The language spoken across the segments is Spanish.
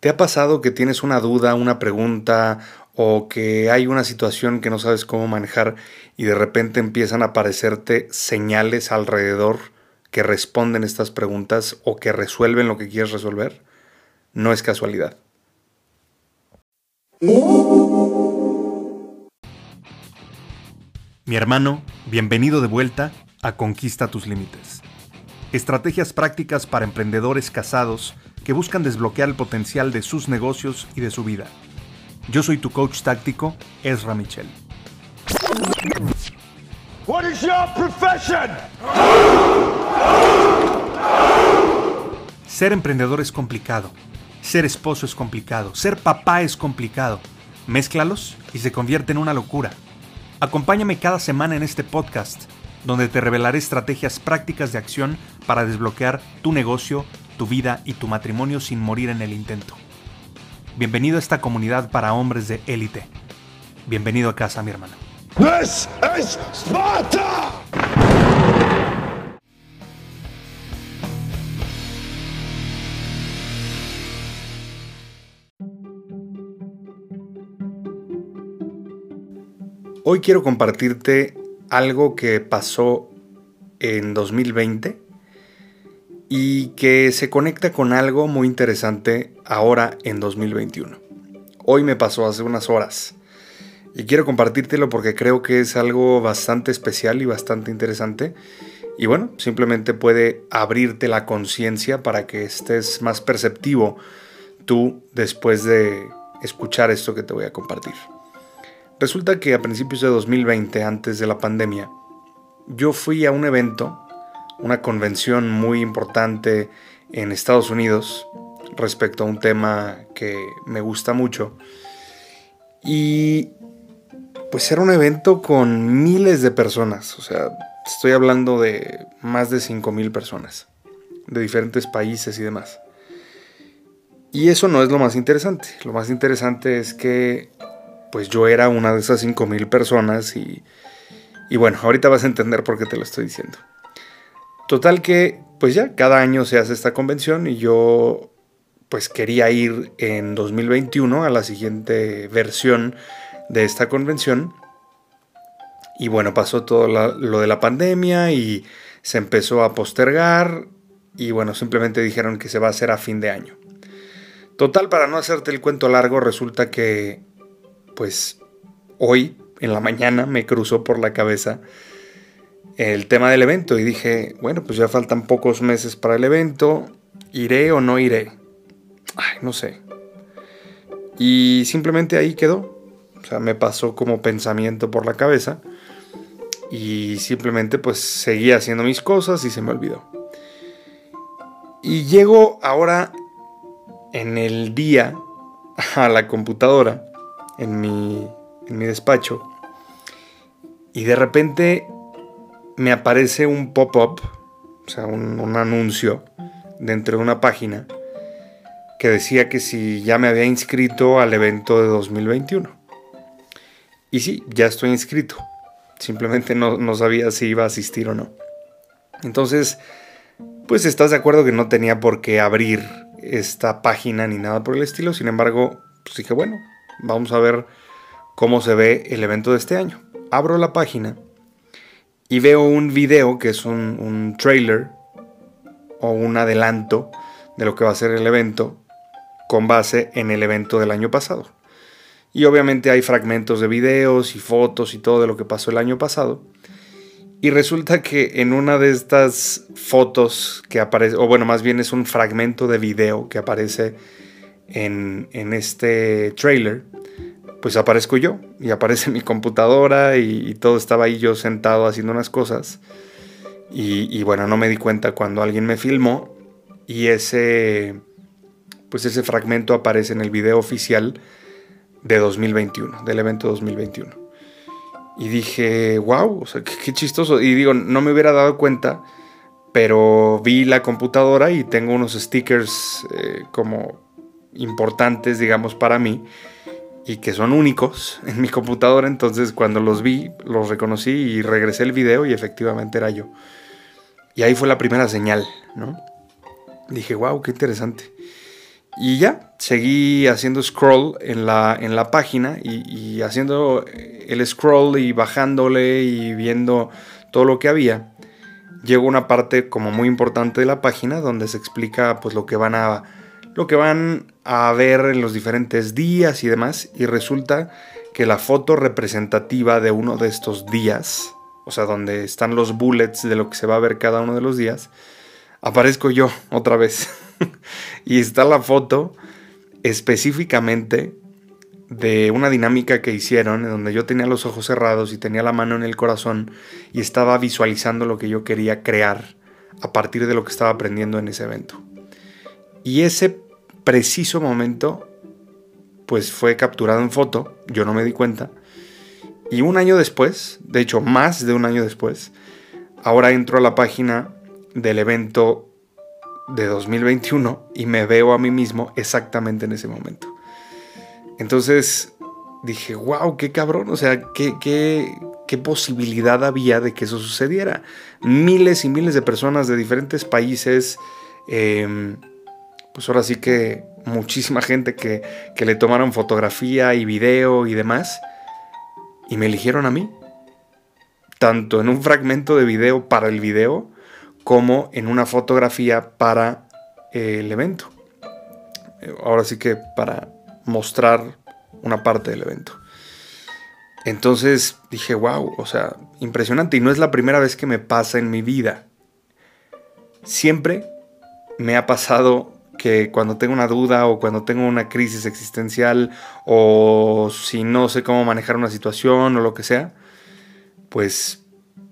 ¿Te ha pasado que tienes una duda, una pregunta o que hay una situación que no sabes cómo manejar y de repente empiezan a aparecerte señales alrededor que responden estas preguntas o que resuelven lo que quieres resolver? No es casualidad. Mi hermano, bienvenido de vuelta a Conquista tus Límites. Estrategias prácticas para emprendedores casados que buscan desbloquear el potencial de sus negocios y de su vida. Yo soy tu coach táctico, Ezra Michel. What is your profession? Ser emprendedor es complicado. Ser esposo es complicado. Ser papá es complicado. Mézclalos y se convierte en una locura. Acompáñame cada semana en este podcast, donde te revelaré estrategias prácticas de acción para desbloquear tu negocio, tu vida y tu matrimonio sin morir en el intento. Bienvenido a esta comunidad para hombres de élite. Bienvenido a casa, mi hermano. This is Sparta! Hoy quiero compartirte algo que pasó en 2020 y que se conecta con algo muy interesante ahora en 2021. Hoy me pasó hace unas horas y quiero compartírtelo porque creo que es algo bastante especial y bastante interesante y bueno, simplemente puede abrirte la conciencia para que estés más perceptivo tú después de escuchar esto que te voy a compartir. Resulta que a principios de 2020, antes de la pandemia, yo fui a un evento, una convención muy importante en Estados Unidos respecto a un tema que me gusta mucho. Y pues era un evento con miles de personas, o sea, estoy hablando de más de 5.000 personas, de diferentes países y demás. Y eso no es lo más interesante, lo más interesante es que pues yo era una de esas 5.000 personas y, y bueno, ahorita vas a entender por qué te lo estoy diciendo. Total que, pues ya, cada año se hace esta convención y yo pues quería ir en 2021 a la siguiente versión de esta convención. Y bueno, pasó todo lo de la pandemia y se empezó a postergar y bueno, simplemente dijeron que se va a hacer a fin de año. Total, para no hacerte el cuento largo, resulta que pues hoy en la mañana me cruzó por la cabeza el tema del evento y dije, bueno, pues ya faltan pocos meses para el evento, ¿iré o no iré? Ay, no sé. Y simplemente ahí quedó. O sea, me pasó como pensamiento por la cabeza y simplemente pues seguí haciendo mis cosas y se me olvidó. Y llego ahora en el día a la computadora en mi, en mi despacho y de repente me aparece un pop-up, o sea, un, un, anuncio dentro de una página que decía que si ya me había inscrito al evento de 2021. Y sí, ya estoy inscrito. Simplemente no, no sabía si iba a asistir o no. Entonces, pues estás de acuerdo que no tenía por qué abrir esta página ni nada por el estilo. Sin embargo, pues dije, bueno, Vamos a ver cómo se ve el evento de este año. Abro la página y veo un video que es un, trailer o un adelanto de lo que va a ser el evento con base en el evento del año pasado. Y obviamente hay fragmentos de videos y fotos y todo de lo que pasó el año pasado. Y resulta que en una de estas fotos que aparece, o bueno, más bien es un fragmento de video que aparece en, este trailer, pues aparezco yo y aparece mi computadora y, todo estaba ahí yo sentado haciendo unas cosas. Y, bueno, no me di cuenta cuando alguien me filmó y ese, pues ese fragmento aparece en el video oficial de 2021, del evento 2021. Y dije, wow, qué, chistoso. Y digo, no me hubiera dado cuenta, pero vi la computadora y tengo unos stickers eh, como importantes, digamos, para mí y que son únicos en mi computadora. Entonces, cuando los vi, los reconocí y regresé el video y efectivamente era yo. Y ahí fue la primera señal, ¿no? Dije, wow, qué interesante. Y ya, seguí haciendo scroll en la, en la página y, y, haciendo el scroll y bajándole y viendo todo lo que había. Llegó una parte como muy importante de la página donde se explica pues lo que van a lo que van a ver en los diferentes días y demás y resulta que la foto representativa de uno de estos días, o sea, donde están los bullets de lo que se va a ver cada uno de los días, aparezco yo otra vez. y está la foto específicamente de una dinámica que hicieron en donde yo tenía los ojos cerrados y tenía la mano en el corazón y estaba visualizando lo que yo quería crear a partir de lo que estaba aprendiendo en ese evento. Y ese preciso momento pues fue capturado en foto, yo no me di cuenta. Y un año después, de hecho más de un año después, ahora entro a la página del evento de 2021 y me veo a mí mismo exactamente en ese momento. Entonces dije, wow, qué cabrón, o sea, qué, qué, qué posibilidad había de que eso sucediera. Miles y miles de personas de diferentes países, em, pues ahora sí que muchísima gente que, que le tomaron fotografía y video y demás, y me eligieron a mí. Tanto en un fragmento de video para el video, como en una fotografía para el evento. Ahora sí que para mostrar una parte del evento. Entonces dije, wow, o sea, impresionante. Y no es la primera vez que me pasa en mi vida. Siempre me ha pasado cuando tengo una duda o cuando tengo una crisis existencial o si no sé cómo manejar una situación o lo que sea, pues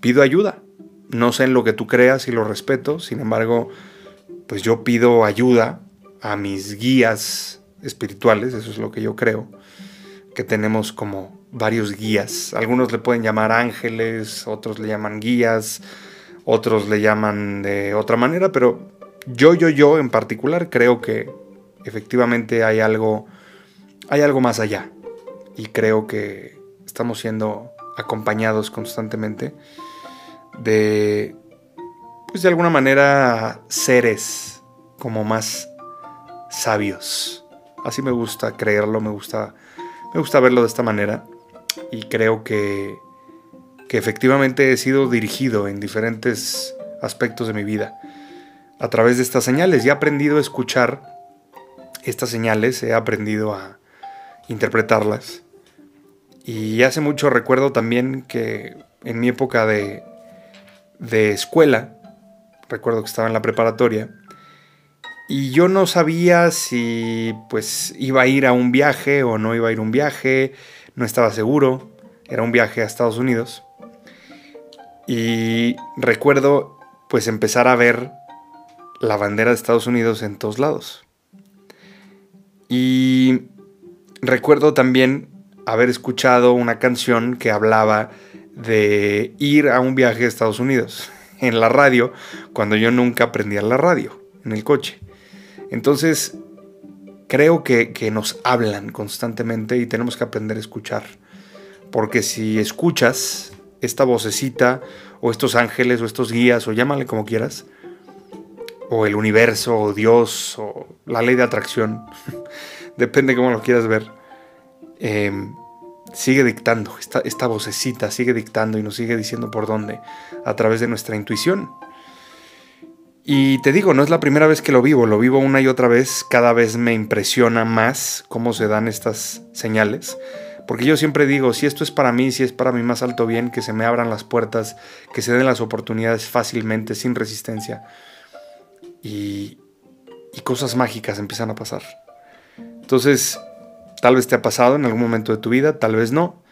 pido ayuda. No sé en lo que tú creas y lo respeto, sin embargo, pues yo pido ayuda a mis guías espirituales, eso es lo que yo creo, que tenemos como varios guías. Algunos le pueden llamar ángeles, otros le llaman guías, otros le llaman de otra manera, pero yo, yo, yo en particular creo que efectivamente hay algo, hay algo más allá. Y creo que estamos siendo acompañados constantemente de, pues de alguna manera, seres como más sabios. Así me gusta creerlo, me gusta, me gusta verlo de esta manera. Y creo que, que efectivamente he sido dirigido en diferentes aspectos de mi vida a través de estas señales. Y he aprendido a escuchar estas señales, he aprendido a interpretarlas. Y hace mucho recuerdo también que en mi época de, de escuela, recuerdo que estaba en la preparatoria, y yo no sabía si pues iba a ir a un viaje o no iba a ir a un viaje, no estaba seguro, era un viaje a Estados Unidos. Y recuerdo pues empezar a ver la bandera de Estados Unidos en todos lados. Y recuerdo también haber escuchado una canción que hablaba de ir a un viaje a Estados Unidos en la radio cuando yo nunca aprendía la radio en el coche. Entonces, creo que, que, nos hablan constantemente y tenemos que aprender a escuchar. Porque si escuchas esta vocecita o estos ángeles o estos guías o llámale como quieras, o el universo, o Dios, o la ley de atracción, depende cómo lo quieras ver, em, sigue dictando, esta, esta vocecita sigue dictando y nos sigue diciendo por dónde, a través de nuestra intuición. Y te digo, no es la primera vez que lo vivo, lo vivo una y otra vez, cada vez me impresiona más cómo se dan estas señales. Porque yo siempre digo, si esto es para mí, si es para mi más alto bien, que se me abran las puertas, que se den las oportunidades fácilmente, sin resistencia y, cosas mágicas empiezan a pasar. Entonces, tal vez te ha pasado en algún momento de tu vida, tal vez no,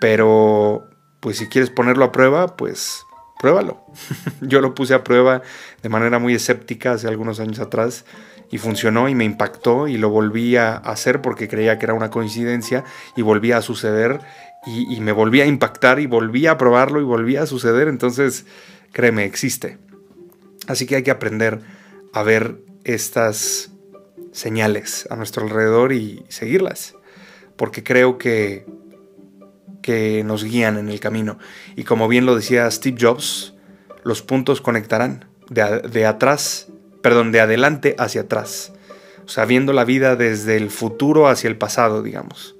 pero pues si quieres ponerlo a prueba, pues pruébalo. Yo lo puse a prueba de manera muy escéptica hace algunos años atrás y funcionó y me impactó y lo volví a hacer porque creía que era una coincidencia y volvía a suceder y, y me volvía a impactar y volví a probarlo y volvía a suceder. Entonces, créeme, existe. Así que hay que aprender a ver estas señales a nuestro alrededor y seguirlas, porque creo que, que nos guían en el camino. Y como bien lo decía Steve Jobs, los puntos conectarán de, de atrás, perdón, de adelante hacia atrás. O sea, viendo la vida desde el futuro hacia el pasado, digamos.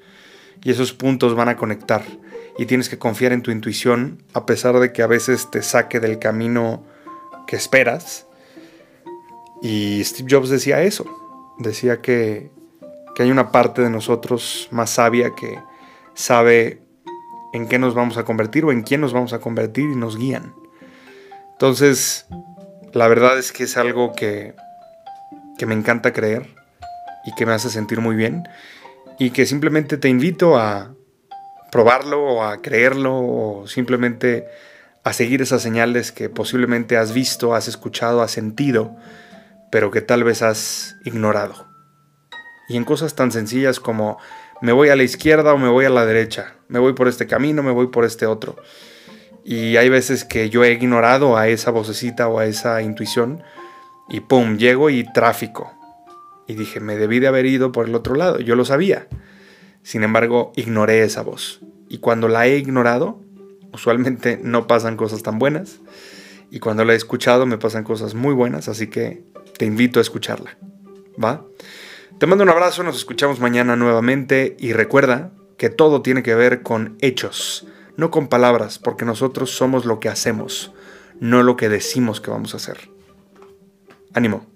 Y esos puntos van a conectar. Y tienes que confiar en tu intuición, a pesar de que a veces te saque del camino que esperas. Y Steve Jobs decía eso. Decía que, que hay una parte de nosotros más sabia que sabe en qué nos vamos a convertir o en quién nos vamos a convertir y nos guían. Entonces, la verdad es que es algo que, que me encanta creer y que me hace sentir muy bien y que simplemente te invito a probarlo o a creerlo o simplemente a seguir esas señales que posiblemente has visto, has escuchado, has sentido, pero que tal vez has ignorado. Y en cosas tan sencillas como me voy a la izquierda o me voy a la derecha, me voy por este camino, me voy por este otro. Y hay veces que yo he ignorado a esa vocecita o a esa intuición y pum, llego y tráfico. Y dije, me debí de haber ido por el otro lado, yo lo sabía. Sin embargo, ignoré esa voz. Y cuando la he ignorado, usualmente no pasan cosas tan buenas. Y cuando la he escuchado me pasan cosas muy buenas, así que te invito a escucharla. ¿Va? Te mando un abrazo, nos escuchamos mañana nuevamente y recuerda que todo tiene que ver con hechos, no con palabras, porque nosotros somos lo que hacemos, no lo que decimos que vamos a hacer. Ánimo.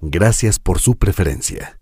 Gracias por su preferencia.